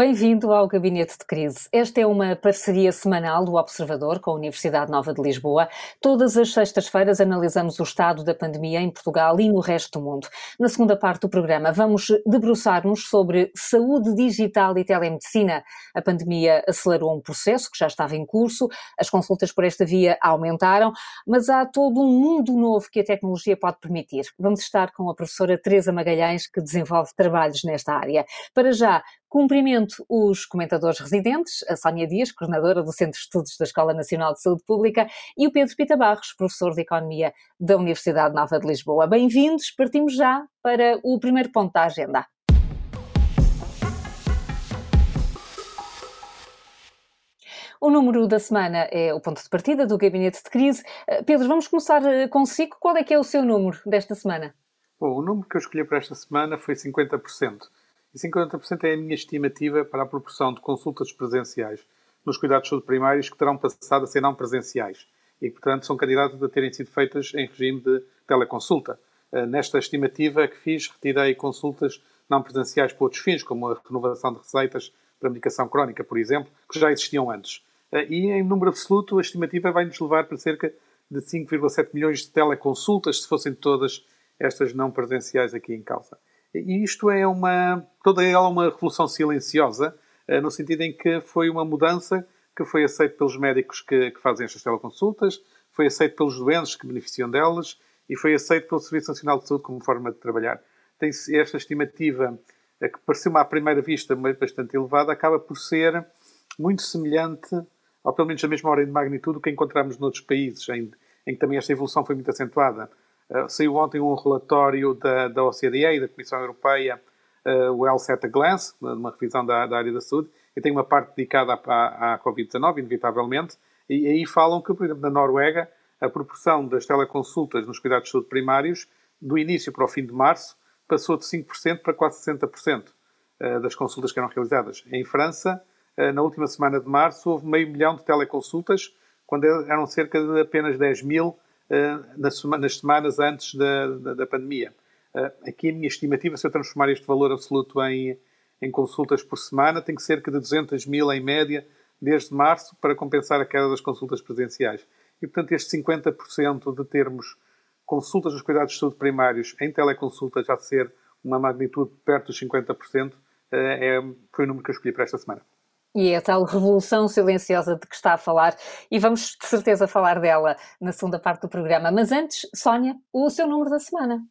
Bem-vindo ao Gabinete de Crise. Esta é uma parceria semanal do Observador com a Universidade Nova de Lisboa. Todas as sextas-feiras analisamos o estado da pandemia em Portugal e no resto do mundo. Na segunda parte do programa, vamos debruçar-nos sobre saúde digital e telemedicina. A pandemia acelerou um processo que já estava em curso, as consultas por esta via aumentaram, mas há todo um mundo novo que a tecnologia pode permitir. Vamos estar com a professora Teresa Magalhães, que desenvolve trabalhos nesta área. Para já, Cumprimento os comentadores residentes, a Sónia Dias, coordenadora do Centro de Estudos da Escola Nacional de Saúde Pública, e o Pedro Pita Barros, professor de Economia da Universidade Nova de Lisboa. Bem-vindos, partimos já para o primeiro ponto da agenda. O número da semana é o ponto de partida do gabinete de crise. Eh, Pedro, vamos começar eh, consigo. Qual é que é o seu número desta semana? Bom, o número que eu escolhi para esta semana foi 50%. E 50% é a minha estimativa para a proporção de consultas presenciais nos cuidados de saúde primários que terão passado a ser não presenciais e portanto, são candidatas a terem sido feitas em regime de teleconsulta. Eh, nesta estimativa que fiz, retirei consultas não presenciais para outros fins, como a renovação de receitas para medicação crónica, por exemplo, que já existiam antes. Eh, e, em número absoluto, a estimativa vai nos levar para cerca de 5,7 milhões de teleconsultas, se fossem todas estas não presenciais aqui em causa. E isto é uma, toda ela uma revolução silenciosa, eh, no sentido em que foi uma mudança que foi aceita pelos médicos que, que fazem estas teleconsultas, foi aceito pelos doentes que beneficiam delas e foi aceito pelo Serviço Nacional de Saúde como forma de trabalhar. Tem esta estimativa, eh, que pareceu à primeira vista bastante elevada, acaba por ser muito semelhante, ou pelo menos a mesma ordem de magnitude, que encontramos noutros países, em, em que também esta evolução foi muito acentuada. Uh, saiu ontem um relatório da, da OCDE e da Comissão Europeia, uh, o Health at a Glance, uma revisão da, da, área da saúde, e tem uma parte dedicada à, à, à Covid-19, inevitavelmente, e, aí falam que, por exemplo, na Noruega, a proporção das teleconsultas nos cuidados de saúde primários, do início para o fim de março, passou de 5% para quase 60% uh, das consultas que eram realizadas. Em França, na última semana de março, houve meio milhão de teleconsultas, quando eram cerca de apenas 10 mil eh, nas, semanas antes da, da, da pandemia. Eh, aqui a minha estimativa, se eu transformar este valor absoluto em, em consultas por semana, tem que cerca de 200 mil em média desde março para compensar a queda das consultas presenciais. E, portanto, este 50% de termos consultas nos cuidados de saúde primários em teleconsulta já ser uma magnitude perto dos 50%, eh, é, foi o número que eu escolhi para esta semana. E é a tal revolução silenciosa de que está a falar, e vamos de certeza falar dela na segunda parte do programa. Mas antes, Sónia, o seu número da semana.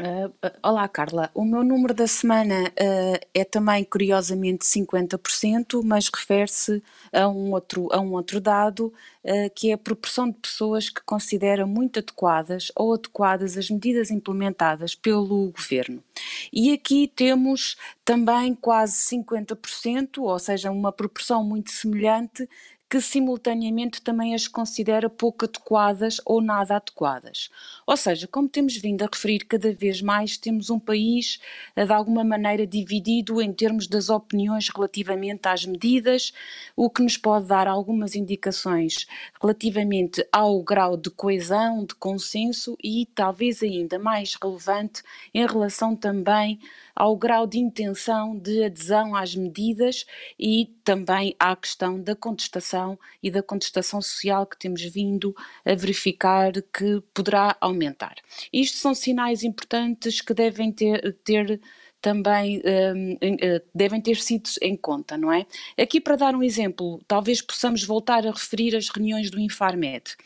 Uh, olá, Carla. O meu número da semana uh, é também, curiosamente, 50%, mas refere-se a, um outro, a um outro dado, uh, que é a proporção de pessoas que considera muito adequadas ou adequadas as medidas implementadas pelo governo. E aqui temos também quase 50%, ou seja, uma proporção muito semelhante, que simultaneamente também as considera pouco adequadas ou nada adequadas. Ou seja, como temos vindo a referir cada vez mais, temos um país eh, de alguma maneira dividido em termos das opiniões relativamente às medidas, o que nos pode dar algumas indicações relativamente ao grau de coesão, de consenso e talvez ainda mais relevante em relação também ao grau de intenção de adesão às medidas e também à questão da contestação e da contestação social que temos vindo a verificar que poderá aumentar. Isto são sinais importantes que devem ter, ter também um, uh, devem ter sido em conta, não é? Aqui para dar um exemplo, talvez possamos voltar a referir as reuniões do Infarmed,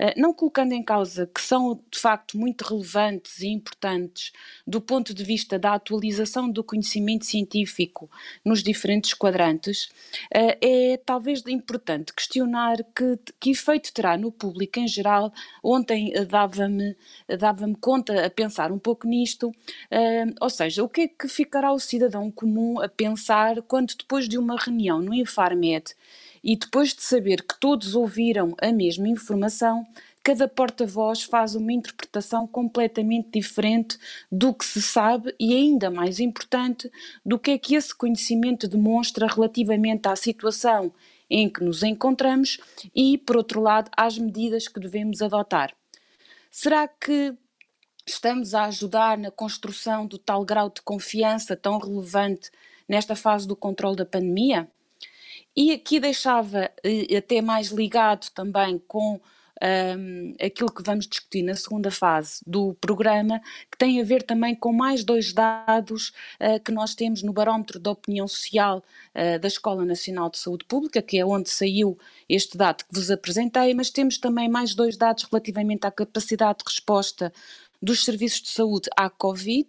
uh, não colocando em causa que são de facto muito relevantes e importantes do ponto de vista da atualização do conhecimento científico nos diferentes quadrantes, uh, é talvez importante questionar que, que efeito terá no público em geral. Ontem dava-me dava conta a pensar um pouco nisto, ou seja, o que é que que ficará o cidadão comum a pensar quando depois de uma reunião no Infarmed e depois de saber que todos ouviram a mesma informação, cada porta-voz faz uma interpretação completamente diferente do que se sabe e ainda mais importante do que é que esse conhecimento demonstra relativamente à situação em que nos encontramos e, por outro lado, às medidas que devemos adotar. Será que estamos a ajudar na construção do tal grau de confiança tão relevante nesta fase do controle da pandemia. E aqui deixava eh, até mais ligado também com um, aquilo que vamos discutir na segunda fase do programa, que tem a ver também com mais dois dados uh, que nós temos no barómetro da opinião social uh, da Escola Nacional de Saúde Pública, que é onde saiu este dado que vos apresentei, mas temos também mais dois dados relativamente à capacidade de resposta dos serviços de saúde à Covid.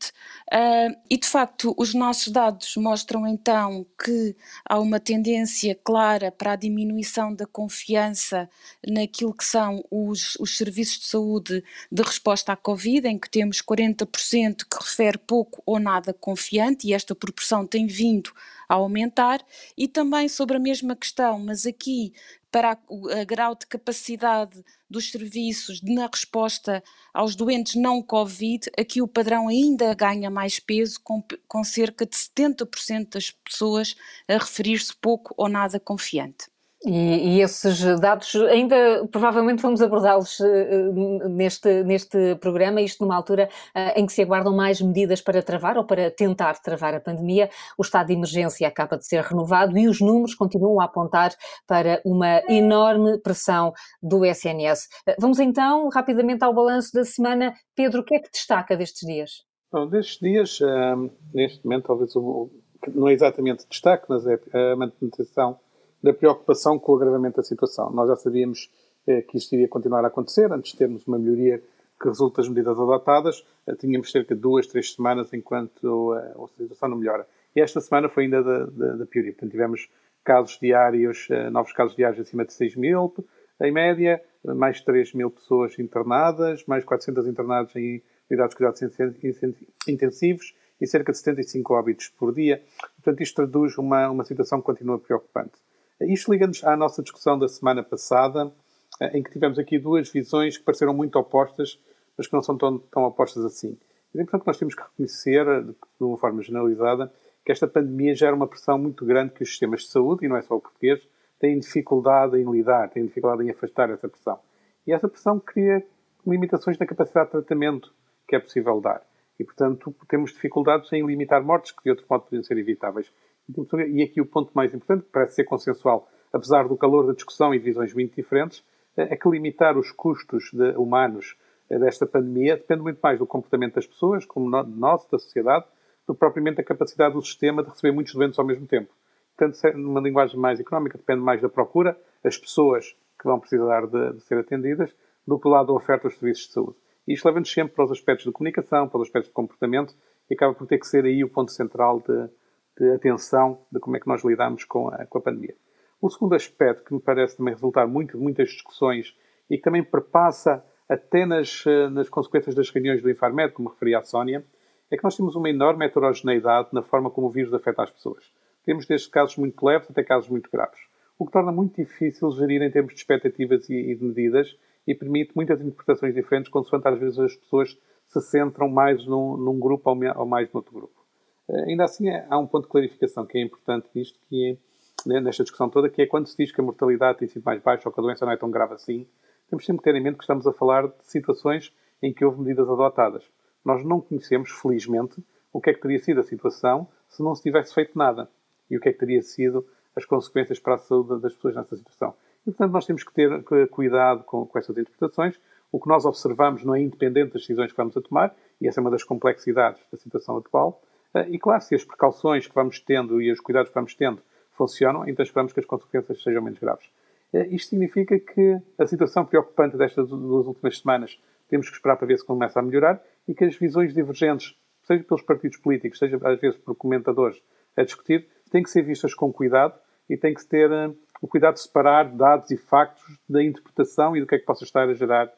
Uh, e de facto os nossos dados mostram então que há uma tendência clara para a diminuição da confiança naquilo que são os, os serviços de saúde de resposta à Covid, em que temos 40% que refere pouco ou nada confiante e esta proporção tem vindo a aumentar. E também sobre a mesma questão, mas aqui para a grau de capacidade dos serviços na resposta aos doentes não Covid, aqui o padrão ainda ganha mais peso, com, com cerca de 70% das pessoas a referir-se pouco ou nada confiante. E, e, esses dados ainda provavelmente vamos abordá-los uh, neste, neste programa, isto numa altura uh, em que se aguardam mais medidas para travar ou para tentar travar a pandemia. O estado de emergência acaba de ser renovado e os números continuam a apontar para uma enorme pressão do SNS. Uh, vamos então rapidamente ao balanço da semana. Pedro, o que é que destaca destes dias? Bom, destes dias, neste momento, talvez o, não é exatamente destaque, mas é a manutenção da preocupação com o agravamento da situação. Nós já sabíamos eh, que isto iria continuar a acontecer, antes de termos uma melhoria que resulta das medidas adotadas, eh, tínhamos cerca de duas, três semanas enquanto eh, a situação não melhora. E esta semana foi ainda da, da, da pioria. Portanto, tivemos casos diários, eh, novos casos diários acima de 6 mil, em média, mais 3 mil pessoas internadas, mais 400 internados em unidades de cuidados intensivos e cerca de 75 óbitos por dia. Portanto, isto traduz uma, uma situação que continua preocupante. Isto liga-nos à nossa discussão da semana passada, eh, em que tivemos aqui duas visões que pareceram muito opostas, mas que não são tão, tão opostas assim. Importante que nós temos que reconhecer, de uma forma generalizada, que esta pandemia gera uma pressão muito grande que os sistemas de saúde, e não é só o português, têm dificuldade em lidar, têm dificuldade em afastar essa pressão. E essa pressão cria limitações na capacidade de tratamento que é possível dar. E, portanto, temos dificuldades em limitar mortes que de outro modo podiam ser evitáveis. E aqui o ponto mais importante, que parece ser consensual, apesar do calor da discussão e visões muito diferentes, é que limitar os custos de, humanos eh, desta pandemia depende muito mais do comportamento das pessoas, como de nós, da sociedade, do que propriamente da capacidade do sistema de receber muitos doentes ao mesmo tempo. Portanto, numa linguagem mais económica, depende mais da procura, as pessoas que vão precisar de, de ser atendidas, do que do lado da oferta dos serviços de saúde. E isto leva-nos sempre para os aspectos de comunicação, para os aspectos de comportamento, e acaba por ter que ser aí o ponto central de, de atenção de como é que nós lidamos com a, com a pandemia. O segundo aspecto que me parece também resultar muito de muitas discussões e que também perpassa até nas, eh, nas consequências das reuniões do Infarmed, como referia a Sónia, é que nós temos uma enorme heterogeneidade na forma como o vírus afeta as pessoas. Temos desde casos muito leves até casos muito graves, o que torna muito difícil gerir em termos de expectativas e, de medidas e permite muitas interpretações diferentes, consoante às vezes as pessoas se centram mais num, num grupo ou mais no outro grupo. Eh, ainda assim, é, há um ponto de clarificação que é importante nisto, que é, né, nesta discussão toda, que é quando se diz que a mortalidade tem sido mais baixa ou que a doença não é tão grave assim, temos sempre que ter em mente que estamos a falar de situações em que houve medidas adotadas. Nós não conhecemos, felizmente, o que é que teria sido a situação se não se tivesse feito nada e o que é que teria sido as consequências para a saúde das pessoas nessa situação. E, portanto, nós temos que ter cuidado com, com essas interpretações. O que nós observamos não é independente das decisões que vamos a tomar, e essa é uma das complexidades da situação atual, eh, e claro, se as precauções que vamos tendo e os cuidados que vamos tendo funcionam, então esperamos que as consequências sejam menos graves. Eh, isto significa que a situação preocupante destas duas últimas semanas temos que esperar para ver se começa a melhorar e que as visões divergentes, seja pelos partidos políticos, seja às vezes por comentadores a discutir, têm que ser vistas com cuidado e tem que ter uh, o cuidado de separar dados e factos da interpretação e do que é que possa estar a gerar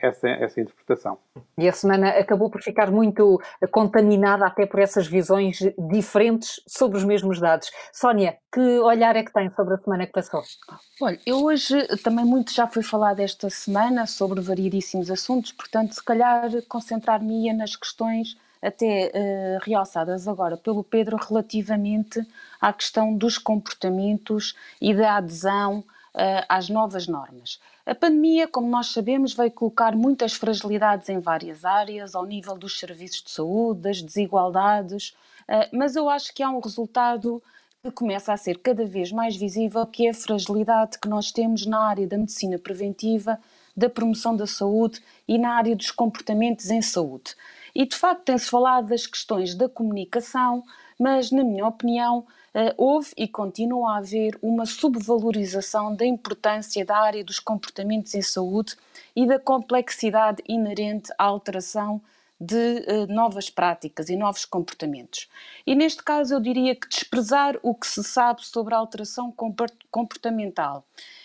essa, essa interpretação. E a semana acabou por ficar muito contaminada até por essas visões diferentes sobre os mesmos dados. Sónia, que olhar é que tem sobre a semana que passou? Olha, eu hoje também muito já foi falado esta semana sobre variedíssimos assuntos, portanto, se calhar concentrar-me-ia nas questões até uh, realçadas agora pelo Pedro relativamente à questão dos comportamentos e da adesão às novas normas. A pandemia, como nós sabemos, veio colocar muitas fragilidades em várias áreas, ao nível dos serviços de saúde, das desigualdades, mas eu acho que há um resultado que começa a ser cada vez mais visível, que é a fragilidade que nós temos na área da medicina preventiva, da promoção da saúde e na área dos comportamentos em saúde. E de facto tem-se falado das questões da comunicação, mas na minha opinião houve e continua a haver uma subvalorização da importância da área dos comportamentos em saúde e da complexidade inerente à alteração de uh, novas práticas e novos comportamentos. E neste caso eu diria que desprezar o que se sabe sobre a alteração comportamental,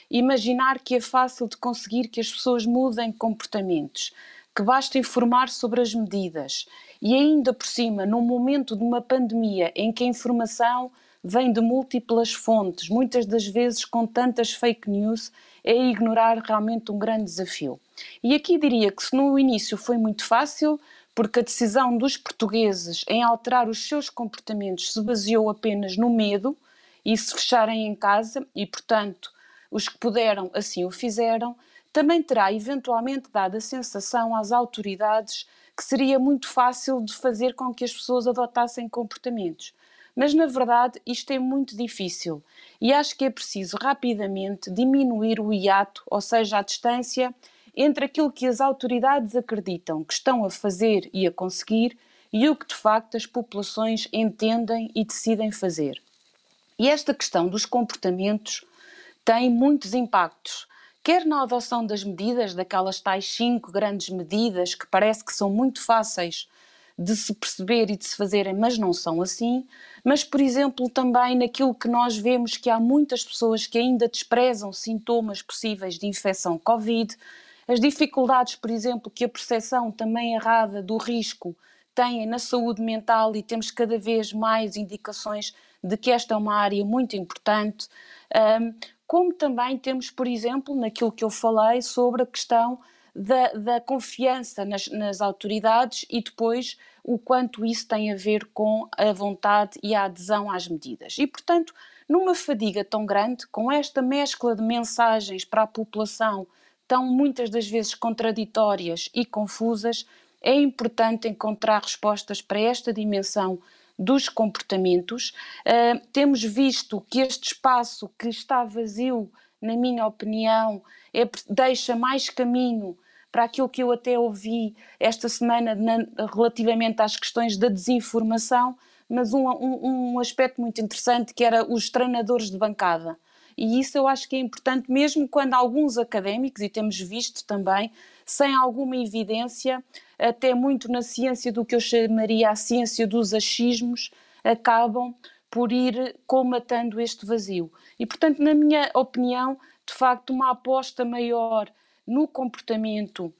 imaginar que é fácil de conseguir que as pessoas mudem comportamentos, que basta informar sobre as medidas e ainda por cima, num momento de uma pandemia em que a informação vem de múltiplas fontes, muitas das vezes com tantas fake news, é ignorar realmente um grande desafio. E aqui diria que se no início foi muito fácil, porque a decisão dos portugueses em alterar os seus comportamentos se baseou apenas no medo e se fecharem em casa, e portanto os que puderam assim o fizeram, também terá eventualmente dado a sensação às autoridades que seria muito fácil de fazer com que as pessoas adotassem comportamentos. Mas na verdade isto é muito difícil e acho que é preciso rapidamente diminuir o hiato, ou seja, a distância entre aquilo que as autoridades acreditam que estão a fazer e a conseguir e o que de facto as populações entendem e decidem fazer. E esta questão dos comportamentos tem muitos impactos, quer na adoção das medidas, daquelas tais cinco grandes medidas que parece que são muito fáceis de se perceber e de se fazerem, mas não são assim, mas, por exemplo, também naquilo que nós vemos que há muitas pessoas que ainda desprezam sintomas possíveis de infecção Covid, as dificuldades, por exemplo, que a percepção também errada do risco tem na saúde mental e temos cada vez mais indicações de que esta é uma área muito importante, como também temos, por exemplo, naquilo que eu falei sobre a questão da, da confiança nas, nas, autoridades e depois o quanto isso tem a ver com a vontade e a adesão às medidas. E, portanto, numa fadiga tão grande, com esta mescla de mensagens para a população tão muitas das vezes contraditórias e confusas, é importante encontrar respostas para esta dimensão dos comportamentos. Uh, temos visto que este espaço que está vazio, na minha opinião, é, deixa mais caminho para aquilo que eu até ouvi esta semana na, relativamente às questões da desinformação, mas um, um, um aspecto muito interessante que era os treinadores de bancada e isso eu acho que é importante, mesmo quando alguns académicos, e temos visto também, sem alguma evidência, até muito na ciência do que eu chamaria a ciência dos achismos, acabam por ir comatando este vazio. E, portanto, na minha opinião, de facto, uma aposta maior no comportamento,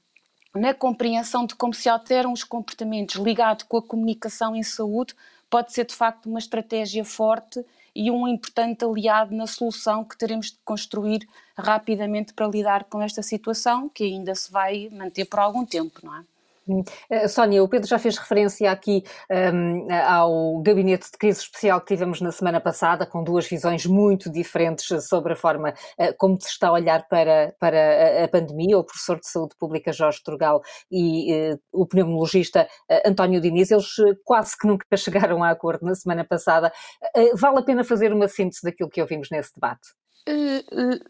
na compreensão de como se alteram os comportamentos ligado com a comunicação em saúde, pode ser de facto uma estratégia forte e um importante aliado na solução que teremos de construir rapidamente para lidar com esta situação que ainda se vai manter por algum tempo, não é? Uh, Sónia, o Pedro já fez referência aqui um, ao gabinete de crise especial que tivemos na semana passada, com duas visões muito diferentes sobre a forma uh, como se está a olhar para, para a, pandemia. O professor de saúde pública Jorge Turgal e uh, o pneumologista António Diniz, eles quase que nunca chegaram a acordo na semana passada. vale a pena fazer uma síntese daquilo que ouvimos nesse debate?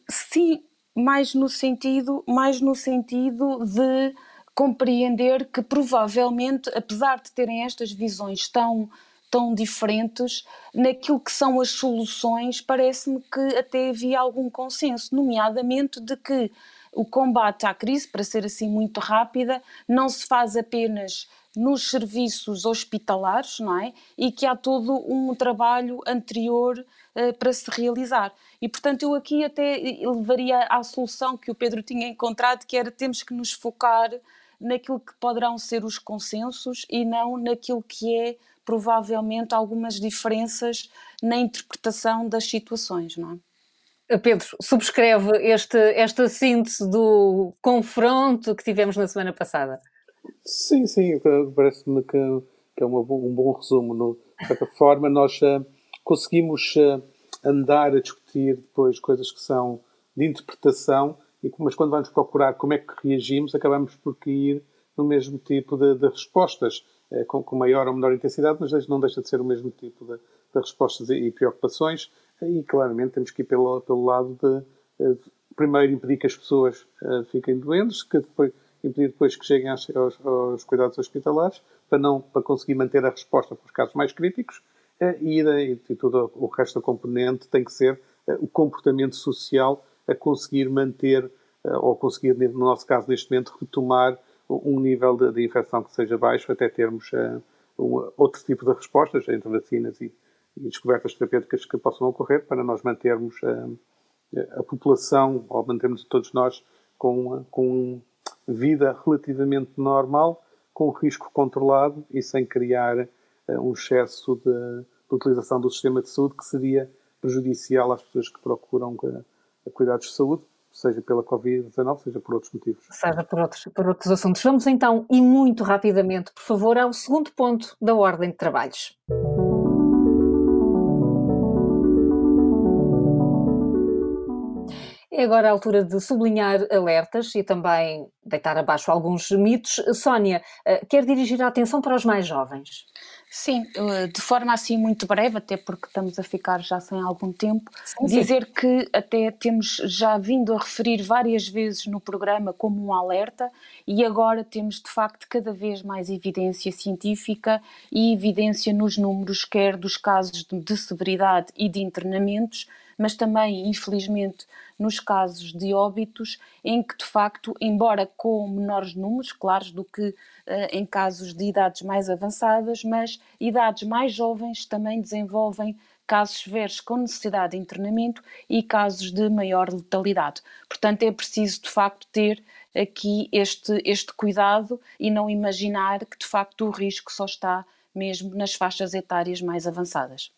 sim, mais no sentido, mais no sentido de compreender que provavelmente, apesar de terem estas visões tão, tão diferentes, naquilo que são as soluções, parece-me que até havia algum consenso, nomeadamente de que o combate à crise, para ser assim muito rápida, não se faz apenas nos serviços hospitalares, não é? E que há todo um trabalho anterior uh, para se realizar. E, portanto, eu aqui até levaria à solução que o Pedro tinha encontrado, que era temos que nos focar naquilo que poderão ser os consensos e não naquilo que é provavelmente algumas diferenças na interpretação das situações, não é? Pedro, subscreve este, esta síntese do confronto que tivemos na semana passada? Sim, sim, parece-me que, que, é uma, um bom resumo. No, de certa forma, nós uh, conseguimos uh, andar a discutir depois coisas que são de interpretação, mas quando vamos procurar como é que reagimos, acabamos por cair no mesmo tipo de, de respostas, eh, com, com, maior ou menor intensidade, mas não deixa de ser o mesmo tipo de, de respostas e, e, preocupações. E claramente temos que ir pelo, pelo lado de, de primeiro impedir que as pessoas uh, fiquem doentes, que depois, impedir depois que cheguem aos, aos, aos, cuidados hospitalares, para, não, para conseguir manter a resposta para os casos mais críticos, e, daí, e todo o resto da componente tem que ser o comportamento social a conseguir manter, ou conseguir, no nosso caso, neste momento, retomar um nível de, de infecção que seja baixo, até termos um, outro tipo de respostas entre vacinas e, e descobertas terapêuticas que possam ocorrer para nós mantermos a população, ou mantermos todos nós, com, com vida relativamente normal, com risco controlado e sem criar uh, um excesso de, de, utilização do sistema de saúde que seria prejudicial às pessoas que procuram uh, cuidados de saúde, seja pela Covid-19, seja por outros motivos. Seja por outros, por outros assuntos. Vamos então, e muito rapidamente, por favor, ao segundo ponto da ordem de trabalhos. É agora a altura de sublinhar alertas e também deitar abaixo alguns mitos. Sónia, eh, quer dirigir a atenção para os mais jovens? Sim, eh, de forma assim muito breve, até porque estamos a ficar já sem algum tempo, sim, dizer sim. que até temos já vindo a referir várias vezes no programa como um alerta e agora temos de facto cada vez mais evidência científica e evidência nos números, quer dos casos de severidade e de internamentos, mas também, infelizmente, nos casos de óbitos, em que de facto, embora com menores números, claros, do que uh, em casos de idades mais avançadas, mas idades mais jovens também desenvolvem casos severos com necessidade de internamento e casos de maior letalidade. Portanto, é preciso de facto ter aqui este, este cuidado e não imaginar que de facto o risco só está mesmo nas faixas etárias mais avançadas.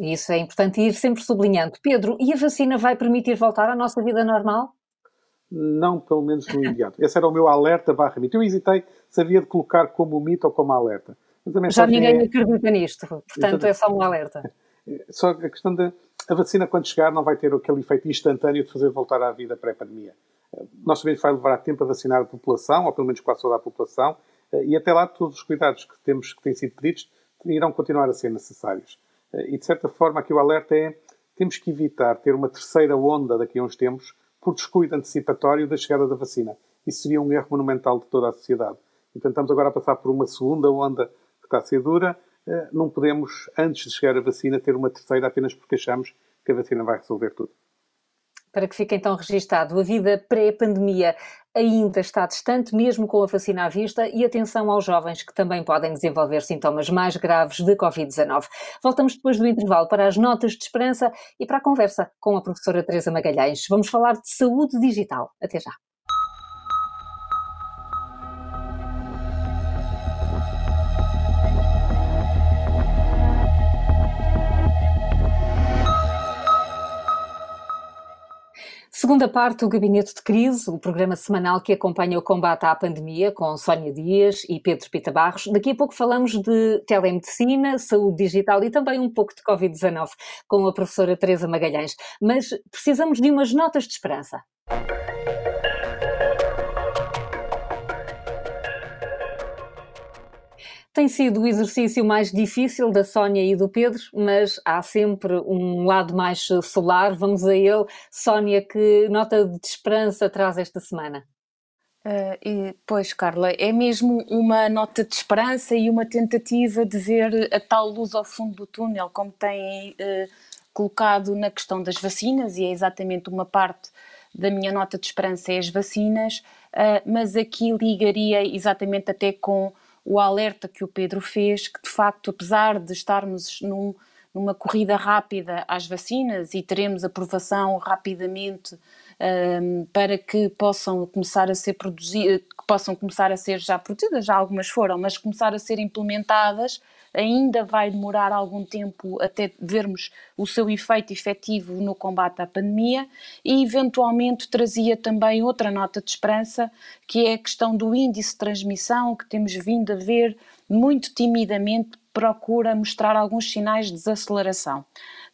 Isso é importante ir sempre sublinhando. Pedro, e a vacina vai permitir voltar à nossa vida normal? Não, pelo menos no imediato. Esse era o meu alerta barra mito. Eu hesitei se havia de colocar como mito ou como alerta. Já ninguém é... acredita nisto, portanto é só um alerta. Só a questão da a vacina, quando chegar, não vai ter aquele efeito instantâneo de fazer voltar à vida pré-pandemia. Nós sabemos que vai levar tempo a vacinar a população, ou pelo menos quase toda a população, e até lá todos os cuidados que temos que têm sido pedidos irão continuar a ser necessários. E, de certa forma, aqui o alerta é temos que evitar ter uma terceira onda daqui a uns tempos por descuido antecipatório da chegada da vacina. Isso seria um erro monumental de toda a sociedade. Então, estamos agora a passar por uma segunda onda que está a ser dura. Eh, não podemos, antes de chegar a vacina, ter uma terceira apenas porque achamos que a vacina vai resolver tudo para que fique então registado, a vida pré-pandemia ainda está distante, mesmo com a vacina à vista, e atenção aos jovens que também podem desenvolver sintomas mais graves de Covid-19. Voltamos depois do intervalo para as notas de esperança e para a conversa com a professora Teresa Magalhães. Vamos falar de saúde digital. Até já. Segunda parte do Gabinete de Crise, o programa semanal que acompanha o combate à pandemia com Sónia Dias e Pedro Pita Barros. Daqui a pouco falamos de telemedicina, saúde digital e também um pouco de Covid-19 com a professora Teresa Magalhães. Mas precisamos de umas notas de esperança. Tem sido o exercício mais difícil da Sónia e do Pedro, mas há sempre um lado mais solar. Vamos a ele. Sónia, que nota de esperança traz esta semana? Uh, e, pois, Carla, é mesmo uma nota de esperança e uma tentativa de ver a tal luz ao fundo do túnel, como tem uh, colocado na questão das vacinas, e é exatamente uma parte da minha nota de esperança é as vacinas, uh, mas aqui ligaria exatamente até com o alerta que o Pedro fez, que de facto, apesar de estarmos num, numa corrida rápida às vacinas e teremos aprovação rapidamente um, para que possam começar a ser produzidas, que possam começar a ser já produzidas, já algumas foram, mas começar a ser implementadas, ainda vai demorar algum tempo até vermos o seu efeito efetivo no combate à pandemia e eventualmente trazia também outra nota de esperança, que é a questão do índice de transmissão, que temos vindo a ver muito timidamente procura mostrar alguns sinais de desaceleração.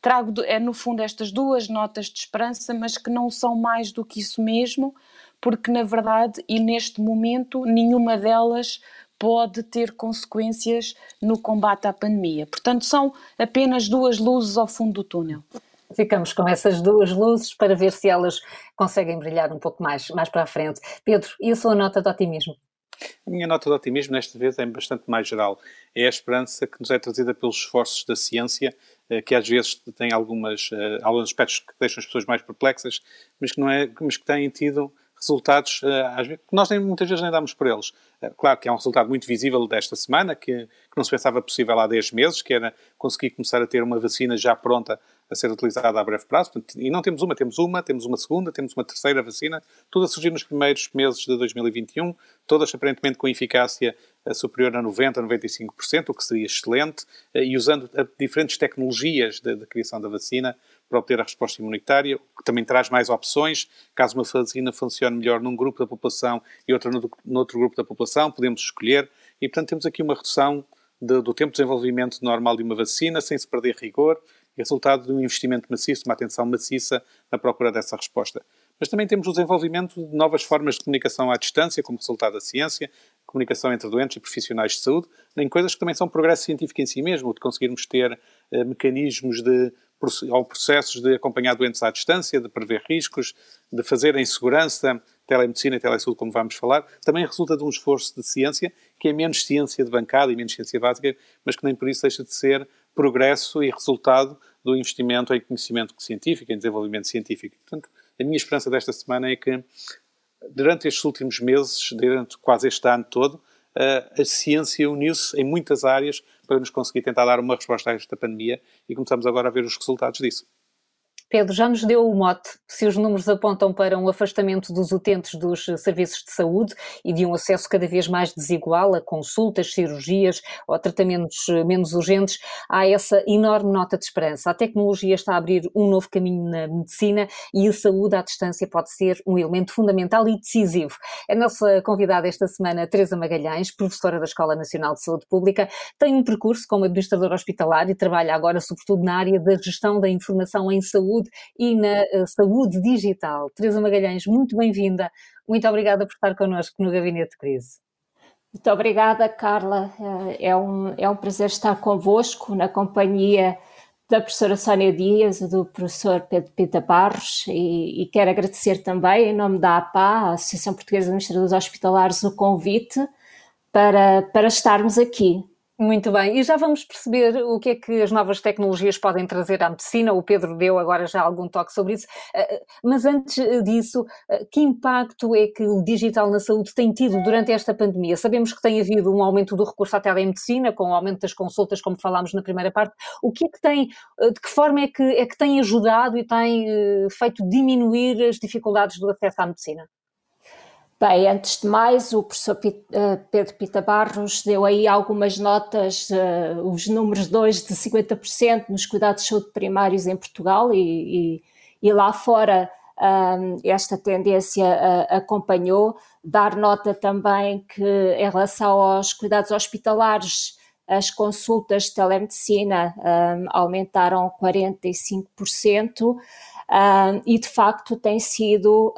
trago, é no fundo, estas duas notas de esperança, mas que não são mais do que isso mesmo, porque na verdade e neste momento nenhuma delas pode ter consequências no combate à pandemia. Portanto, são apenas duas luzes ao fundo do túnel. Ficamos com essas duas luzes para ver se elas conseguem brilhar um pouco mais, mais para a frente. Pedro, e a sua nota de otimismo? A minha nota de otimismo nesta vez é bastante mais geral. É a esperança que nos é trazida pelos esforços da ciência, eh, que às vezes tem algumas, eh, alguns aspectos que deixam as pessoas mais perplexas, mas que, não é, mas que têm tido resultados uh, que nós nem, muitas vezes nem damos por eles. Uh, claro que é um resultado muito visível desta semana, que, que, não se pensava possível há 10 meses, que era conseguir começar a ter uma vacina já pronta a ser utilizada a breve prazo. E não temos uma, temos uma, temos uma segunda, temos uma terceira vacina, tudo a surgir nos primeiros meses de 2021, todas aparentemente com eficácia uh, superior a 90%, 95%, o que seria excelente, e usando diferentes tecnologias de, criação da vacina, para obter a resposta imunitária, que também traz mais opções. Caso uma vacina funcione melhor num grupo da população e outra no outro grupo da população, podemos escolher. E, portanto, temos aqui uma redução de, do tempo de desenvolvimento normal de uma vacina, sem se perder rigor, resultado de um investimento maciço, de uma atenção maciça na procura dessa resposta. Mas também temos o desenvolvimento de novas formas de comunicação à distância, como resultado da ciência, comunicação entre doentes e profissionais de saúde, em coisas que também são progresso científico em si mesmo, de conseguirmos ter eh, mecanismos de ou processos de acompanhar doentes à distância, de prever riscos, de fazer em segurança telemedicina e telesaúde, como vamos falar, também resulta de um esforço de ciência, que é menos ciência de bancada e menos ciência básica, mas que nem por isso deixa de ser progresso e resultado do investimento em conhecimento científico, em desenvolvimento científico. Portanto, a minha esperança desta semana é que, durante estes últimos meses, durante quase este ano todo, a ciência uniu-se em muitas áreas para nos conseguir tentar dar uma resposta a esta pandemia e começamos agora a ver os resultados disso. Pedro, já nos deu o mote se os números apontam para um afastamento dos utentes dos serviços de saúde e de um acesso cada vez mais desigual a consultas, cirurgias ou tratamentos menos urgentes, há essa enorme nota de esperança. A tecnologia está a abrir um novo caminho na medicina e a saúde à distância pode ser um elemento fundamental e decisivo. A nossa convidada esta semana, Teresa Magalhães, professora da Escola Nacional de Saúde Pública, tem um percurso como administradora hospitalar e trabalha agora sobretudo na área da gestão da informação em saúde saúde e na uh, saúde digital. Teresa Magalhães, muito bem-vinda. Muito obrigada por estar connosco no Gabinete de Crise. Muito obrigada, Carla. Eh, é um, é um prazer estar convosco na companhia da professora Sónia Dias e do professor Pedro Pita Barros e, e, quero agradecer também, em nome da APA, a Associação Portuguesa de Administradores Hospitalares, o convite para, para estarmos aqui. Muito bem, e já vamos perceber o que é que as novas tecnologias podem trazer à medicina. O Pedro deu agora já algum toque sobre isso, eh, eh, mas antes disso, eh, que impacto é que o digital na saúde tem tido durante esta pandemia? Sabemos que tem havido um aumento do recurso à telemedicina, com o aumento das consultas, como falámos na primeira parte. O que é que tem, de que forma é que, é que tem ajudado e tem feito diminuir as dificuldades do acesso à medicina? Bem, antes de mais, o professor eh, Pedro Pita Barros deu aí algumas notas, uh, os números 2 de 50% nos cuidados de saúde primários em Portugal e, e, e lá fora esta tendência uh, acompanhou. Dar nota também que em relação aos cuidados hospitalares, as consultas de telemedicina um, aumentaram 45% um, e de facto tem sido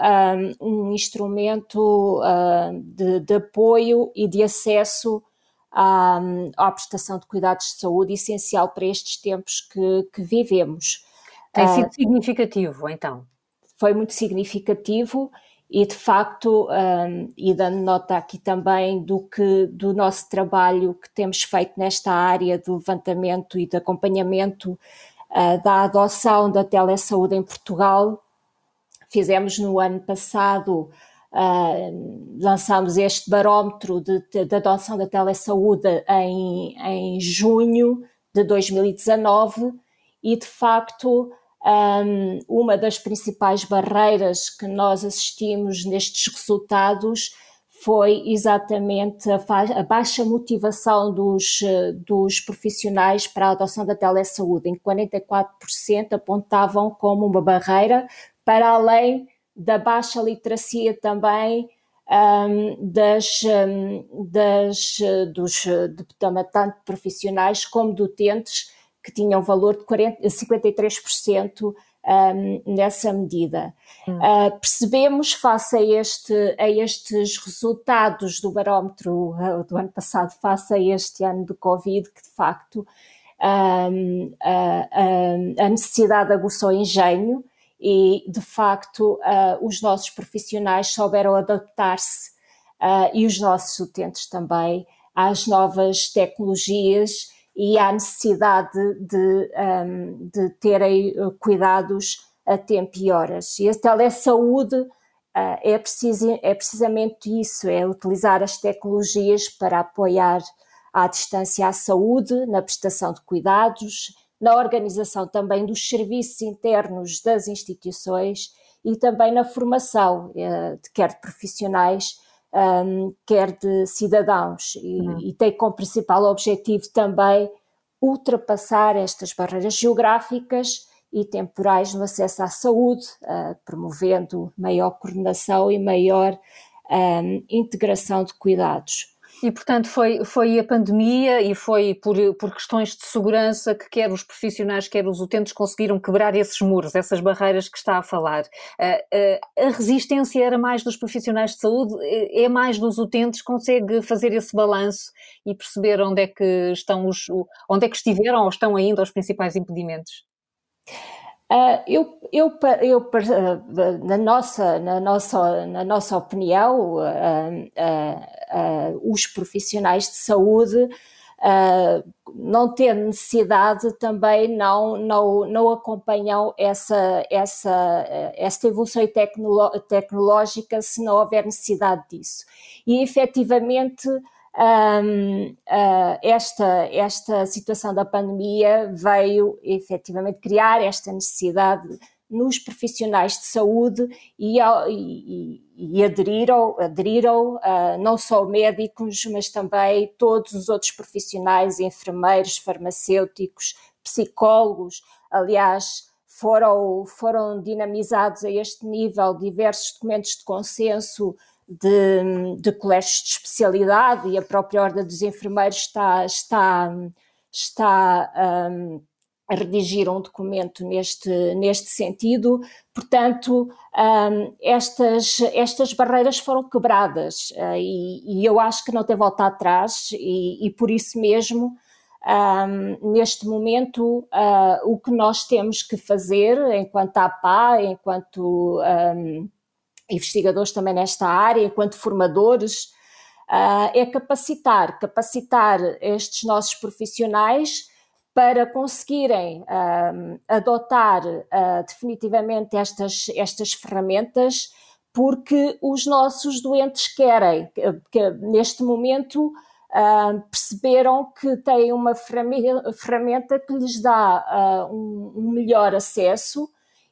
um, um instrumento uh, de, de, apoio e de acesso à, à, prestação de cuidados de saúde essencial para estes tempos que, que vivemos. Tem uh, sido significativo, então? Foi muito significativo e de facto, um, e dando nota aqui também do que do nosso trabalho que temos feito nesta área de levantamento e de acompanhamento uh, da adoção da telesaúde em Portugal. Fizemos no ano passado, uh, lançamos este barómetro de, de, de adoção da telesaúde em, em junho de 2019 e, de facto, um, uma das principais barreiras que nós assistimos nestes resultados foi exatamente a, a, baixa motivação dos, dos profissionais para a adoção da telesaúde, em que 44% apontavam como uma barreira, para além da baixa literacia também um, das, um, das, dos, de, tanto profissionais como de utentes que tinham valor de 40, 53% um, nessa medida. Hum. Uh, percebemos, face a, este, a estes resultados do barómetro uh, do ano passado, face a este ano do Covid, que de facto um, a, a, necessidade aguçou engenho e, de facto, uh, os nossos profissionais souberam adaptar-se e os nossos utentes também às novas tecnologias e à necessidade de, um, de terem uh, cuidados a tempo e horas. E a telesaúde uh, é, preciso, é precisamente isso, é utilizar as tecnologias para apoiar à distância a saúde, na prestação de cuidados, na organização também dos serviços internos das instituições e também na formação, uh, quer de profissionais, um, quer de cidadãos, e, uhum. e tem como principal objetivo também ultrapassar estas barreiras geográficas e temporais no acesso à saúde, uh, promovendo maior coordenação e maior um, integração de cuidados. E, portanto, foi, foi a pandemia e foi por, por questões de segurança que quer os profissionais, quer os utentes conseguiram quebrar esses muros, essas barreiras que está a falar. Uh, a resistência era mais dos profissionais de saúde, é, é mais dos utentes, consegue fazer esse balanço e perceber onde é que estão os, onde é que estiveram ou estão ainda os principais impedimentos? Uh, eu, eu, eu uh, na, nossa, na, nossa, na nossa opinião, uh, os profissionais de saúde não tendo necessidade também não, não, não acompanham essa, essa, essa evolução tecnológica se não houver necessidade disso. E efetivamente um, uh, esta, esta situação da pandemia veio efetivamente criar esta necessidade nos profissionais de saúde e, e, e aderiram, aderiram uh, não só médicos, mas também todos os outros profissionais, enfermeiros, farmacêuticos, psicólogos. Aliás, foram, foram dinamizados a este nível diversos documentos de consenso de, de colégios de especialidade e a própria Ordem dos Enfermeiros está, está, está um, a redigir um documento neste, neste sentido. Portanto, um, estas, estas barreiras foram quebradas uh, e, e, eu acho que não tem volta atrás e, e por isso mesmo. Um, neste momento, uh, o que nós temos que fazer enquanto APA, enquanto um, investigadores também nesta área, enquanto formadores, uh, é capacitar, capacitar estes nossos profissionais para conseguirem uh, adotar uh, definitivamente estas, estas ferramentas, porque os nossos doentes querem, que, neste momento perceberam que têm uma ferramenta que lhes dá um, um melhor acesso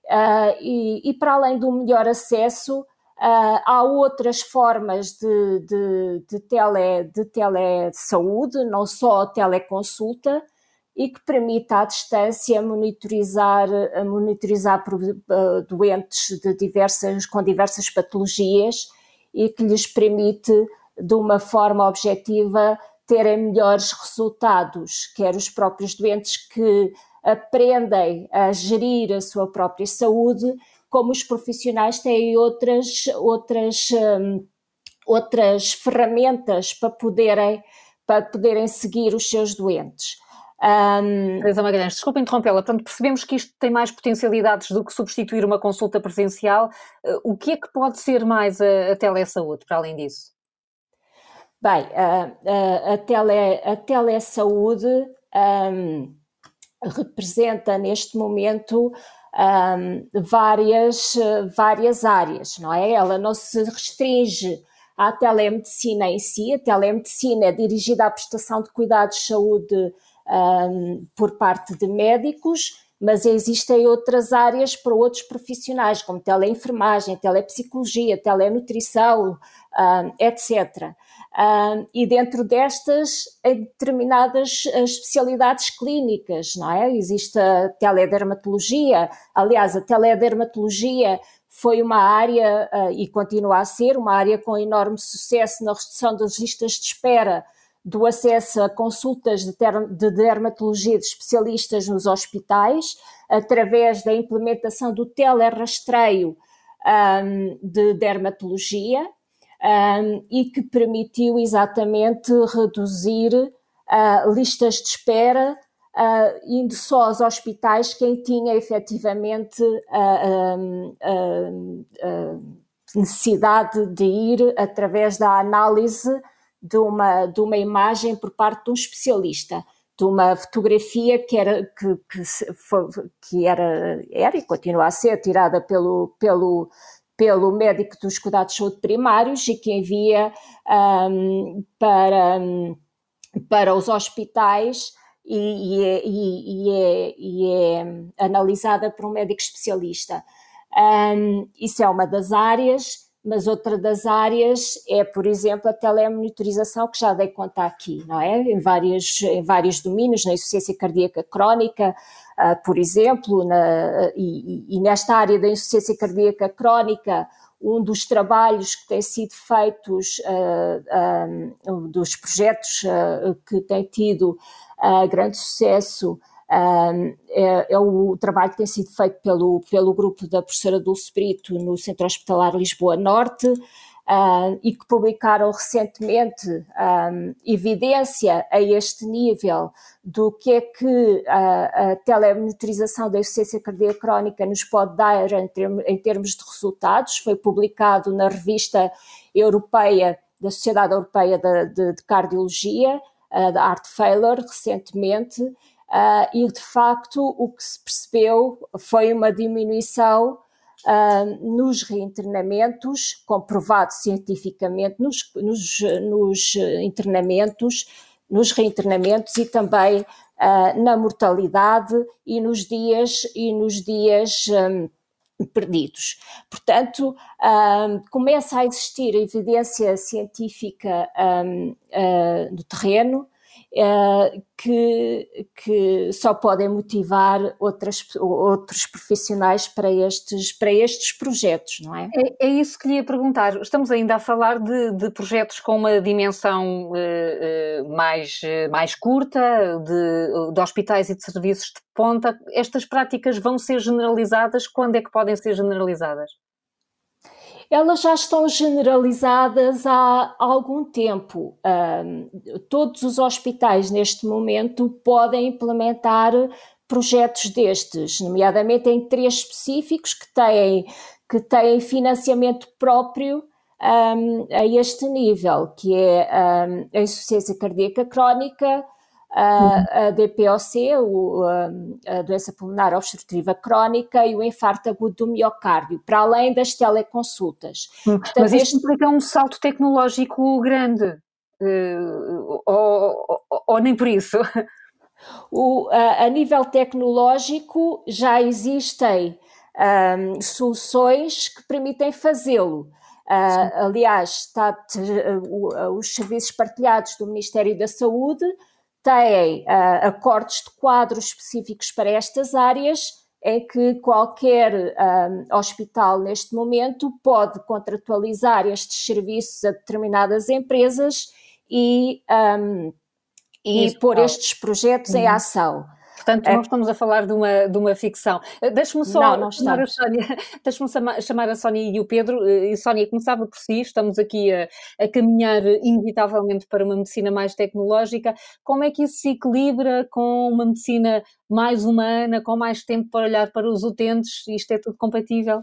Uh, e, e, para além do melhor acesso, uh, há outras formas de, de, de, tele, de telesaúde, não só a teleconsulta, e que permite à distância monitorizar, monitorizar uh, doentes de diversas, com diversas patologias e que lhes permite, de uma forma objetiva, terem melhores resultados, quer os próprios doentes que aprendem a gerir a sua própria saúde, como os profissionais têm outras, outras, um, outras ferramentas para poderem, para poderem seguir os seus doentes. Um... Teresa Magalhães, desculpa interrompê-la, portanto percebemos que isto tem mais potencialidades do que substituir uma consulta presencial. Uh, o que é que pode ser mais a, a telesaúde, para além disso? Bem, a, a, a, tele, a telesaúde um, representa neste momento um, várias, várias áreas, não é? Ela não se restringe à telemedicina em si, a telemedicina é dirigida à prestação de cuidados de saúde um, por parte de médicos, mas existem outras áreas para outros profissionais, como teleenfermagem, telepsicologia, telenutrição, um, etc. E dentro destas, em determinadas eh, especialidades clínicas, não é? Existe a teledermatologia, aliás, a teledermatologia foi uma área, uh, e continua a ser, uma área com enorme sucesso na redução das listas de espera do acesso a consultas de, de dermatologia de especialistas nos hospitais, através da implementação do telerastreio um, de dermatologia um, e que permitiu exatamente reduzir uh, listas de espera, uh, indo só aos hospitais quem tinha efetivamente uh, necessidade de ir através da análise de uma, de uma imagem por parte de um especialista de uma fotografia que era que, que, que, era, era e continua a ser tirada pelo, pelo, pelo médico dos cuidados de saúde primários e que envia um, para, para os hospitais e, e, é, e, é, e, é, analisada por um médico especialista. Um, isso é uma das áreas mas outra das áreas é, por exemplo, a telemonitorização, que já dei conta aqui, não é? Em, vários, em vários domínios, na insuficiência cardíaca crónica, uh, por exemplo, na, e, e, nesta área da insuficiência cardíaca crónica, um dos trabalhos que tem sido feitos, uh, um dos projetos uh, que tem tido grande sucesso, é, é, o trabalho que tem sido feito pelo, pelo grupo da professora Dulce Brito no Centro Hospitalar Lisboa Norte uh, e que publicaram recentemente um, evidência a este nível do que é que a, a telemonitorização da insuficiência cardíaca crónica nos pode dar em, em termos de resultados. Foi publicado na revista europeia da Sociedade Europeia de, de, de Cardiologia, uh, da Art Failure, recentemente, Uh, e de facto o que se percebeu foi uma diminuição uh, nos reinternamentos, comprovado cientificamente nos, nos, nos, internamentos, nos reinternamentos e também uh, na mortalidade e nos dias e nos dias um, perdidos. Portanto, um, começa a existir evidência científica um, no terreno uh, que, que só podem motivar outras, outros profissionais para estes, para estes projetos, não é? é? é isso que lhe ia perguntar. Estamos ainda a falar de, de projetos com uma dimensão uh, uh, mais, mais curta, de, de hospitais e de serviços de ponta. Estas práticas vão ser generalizadas? Quando é que podem ser generalizadas? Elas já estão generalizadas há algum tempo. Todos os hospitais, neste momento, podem implementar projetos destes, nomeadamente em três específicos que têm, que têm financiamento próprio um, a este nível, que é um, a insuficiência cardíaca crónica, a, a DPOC, o, a doença pulmonar obstrutiva crónica e o infarto agudo do miocárdio, para além das teleconsultas. Hum, Portanto, Mas isto implica um salto tecnológico grande, uh, ou, ou, ou, nem por isso? O, a, a, nível tecnológico já existem um, soluções que permitem fazê-lo. Uh, aliás, está, uh, os serviços partilhados do Ministério da Saúde têm uh, acordos de quadros específicos para estas áreas, em que qualquer um, ah, hospital neste momento pode contratualizar estes serviços a determinadas empresas e, um, e pôr estes projetos uhum. em ação. Portanto, é. não estamos a falar de uma, de uma ficção. Eh, deixe-me só não, chamar, a Sónia, deixe-me chamar a Sónia e o Pedro. Eh, e Sónia, começava por si, estamos aqui a, a caminhar inevitavelmente para uma medicina mais tecnológica. Como é que isso se equilibra com uma medicina mais humana, com mais tempo para olhar para os utentes? Isto é tudo compatível?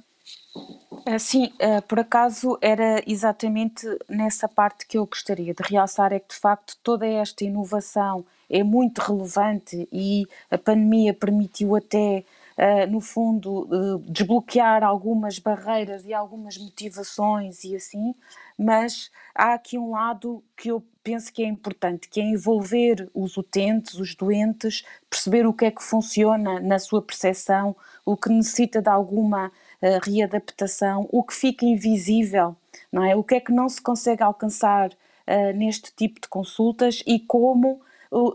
Sim, ah, por acaso era exatamente nessa parte que eu gostaria de realçar, é que de facto toda esta inovação é muito relevante e a pandemia permitiu até, uh, no fundo, uh, desbloquear algumas barreiras e algumas motivações e assim, mas há aqui um lado que eu penso que é importante, que é envolver os utentes, os doentes, perceber o que é que funciona na sua percepção, o que necessita de alguma readaptação, o que fica invisível, não é? O que é que não se consegue alcançar uh, neste tipo de consultas e como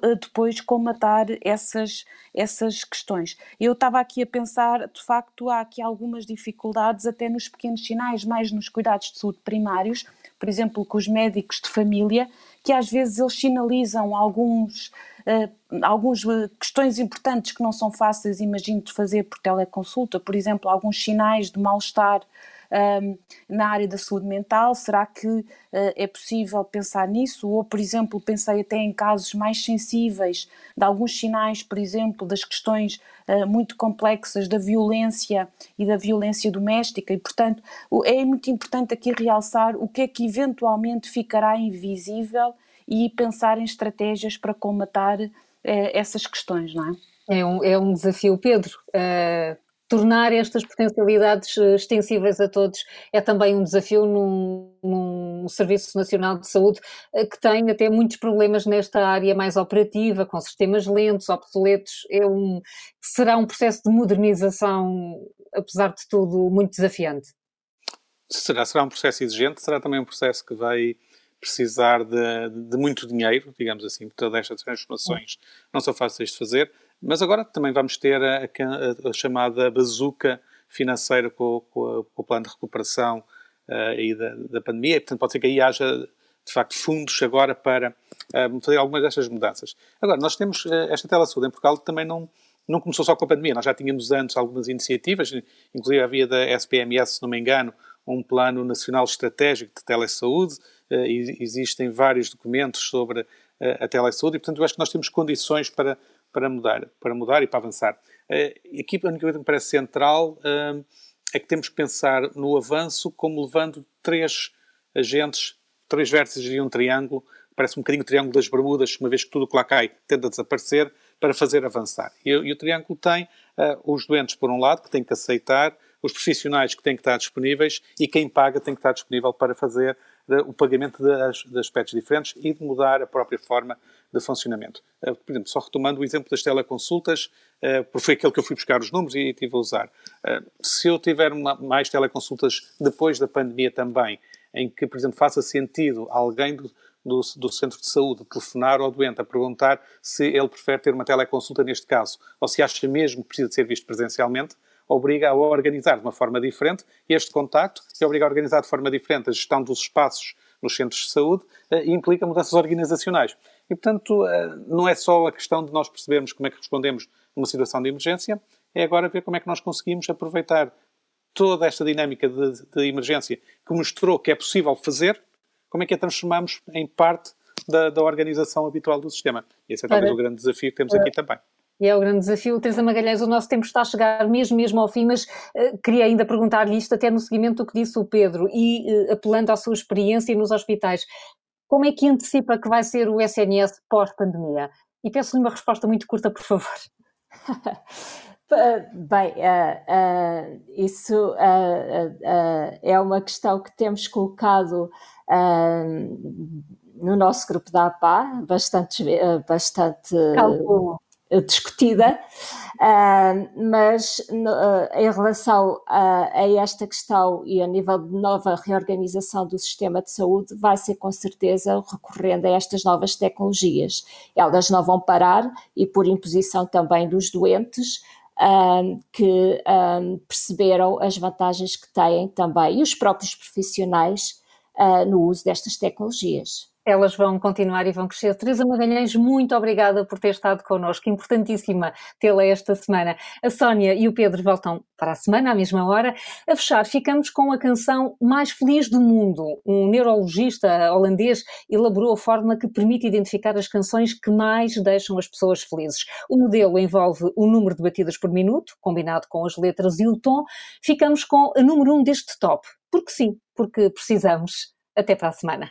eh, depois comatar essas, essas questões. Eu estava aqui a pensar, de facto, há aqui algumas dificuldades até nos pequenos sinais, mais nos cuidados de saúde primários, por exemplo, com os médicos de família, que às vezes eles sinalizam alguns, uh, algumas questões importantes que não são fáceis, imagino, de fazer por teleconsulta, por exemplo, alguns sinais de mal-estar um, na área da saúde mental? Será que uh, é possível pensar nisso? Ou, por exemplo, pensei até em casos mais sensíveis, de alguns sinais, por exemplo, das questões uh, muito complexas da violência e da violência doméstica, e, portanto, é muito importante aqui realçar o que é que eventualmente ficará invisível e pensar em estratégias para colmatar uh, essas questões, não é? É um, é um desafio, Pedro. Uh, tornar estas potencialidades eh, extensíveis a todos é também um desafio num, num, Serviço Nacional de Saúde eh, que tem até muitos problemas nesta área mais operativa, com sistemas lentos, obsoletos. É um, será um processo de modernização, apesar de tudo, muito desafiante. Será, será um processo exigente, será também um processo que vai precisar de, de muito dinheiro, digamos assim, porque todas estas transformações não são fáceis de fazer mas agora também vamos ter a, a, a chamada bazuca financeira com, com, com, o plano de recuperação uh, da, da, pandemia, e, portanto pode ser que aí haja de facto fundos agora para uh, fazer algumas destas mudanças. Agora, nós temos uh, esta telesaúde em Portugal também não, não começou só com a pandemia, nós já tínhamos antes algumas iniciativas, inclusive havia da SPMS, se não me engano, um plano nacional estratégico de telesaúde, existem vários documentos sobre a telesaúde. E, portanto, eu acho que nós temos condições para para mudar, para mudar e para avançar. Uh, aqui a única coisa que me parece central uh, é que temos que pensar no avanço como levando três agentes, três vértices de um triângulo, parece um bocadinho o triângulo das Bermudas, uma vez que tudo que lá cai tende a desaparecer, para fazer avançar. E, e o triângulo tem uh, os doentes, por um lado, que têm que aceitar, os profissionais que têm que estar disponíveis e quem paga tem que estar disponível para fazer o pagamento de, aspectos diferentes e de mudar a própria forma de funcionamento. Uh, por exemplo, só retomando o exemplo das teleconsultas, uh, porque foi aquele que eu fui buscar os números e estive a usar. Uh, se eu tiver mais teleconsultas depois da pandemia também, em que, por exemplo, faça sentido alguém do, do, do, centro de saúde telefonar ao doente a perguntar se ele prefere ter uma teleconsulta neste caso, ou se acha mesmo que precisa de ser visto presencialmente, obriga a organizar de uma forma diferente este contacto e obriga a organizar de forma diferente a gestão dos espaços nos centros de saúde e implica mudanças organizacionais. E, portanto, eh, não é só a questão de nós percebermos como é que respondemos numa situação de emergência, é agora ver como é que nós conseguimos aproveitar toda esta dinâmica de, de emergência que mostrou que é possível fazer, como é que a transformamos em parte da, da organização habitual do sistema. E esse é talvez o grande desafio que temos aqui também. E é o grande desafio. Teresa Magalhães, o nosso tempo está a chegar mesmo, mesmo ao fim, mas uh, queria ainda perguntar-lhe isto até no seguimento do que disse o Pedro e uh, apelando à sua experiência nos hospitais. Como é que antecipa que vai ser o SNS pós-pandemia? E peço-lhe uma resposta muito curta, por favor. Bem, uh, uh, isso uh, é uma questão que temos colocado no nosso grupo da APA, bastante, bastante discutida, uh, mas uh, em relação a, a, esta questão e a nível de nova reorganização do sistema de saúde, vai ser com certeza recorrendo a estas novas tecnologias. Elas não vão parar e por imposição também dos doentes. Uh, que perceberam as vantagens que têm também, e os próprios profissionais no uso destas tecnologias elas vão continuar e vão crescer. Teresa Magalhães, muito obrigada por ter estado connosco, importantíssima tê-la esta semana. A Sónia e o Pedro voltam para a semana, à mesma hora. A fechar, ficamos com a canção Mais Feliz do Mundo. Um neurologista holandês elaborou a fórmula que permite identificar as canções que mais deixam as pessoas felizes. O modelo envolve o número de batidas por minuto, combinado com as letras e o tom. Ficamos com a número um deste top. Porque sim, porque precisamos. Até para a semana.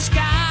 sky.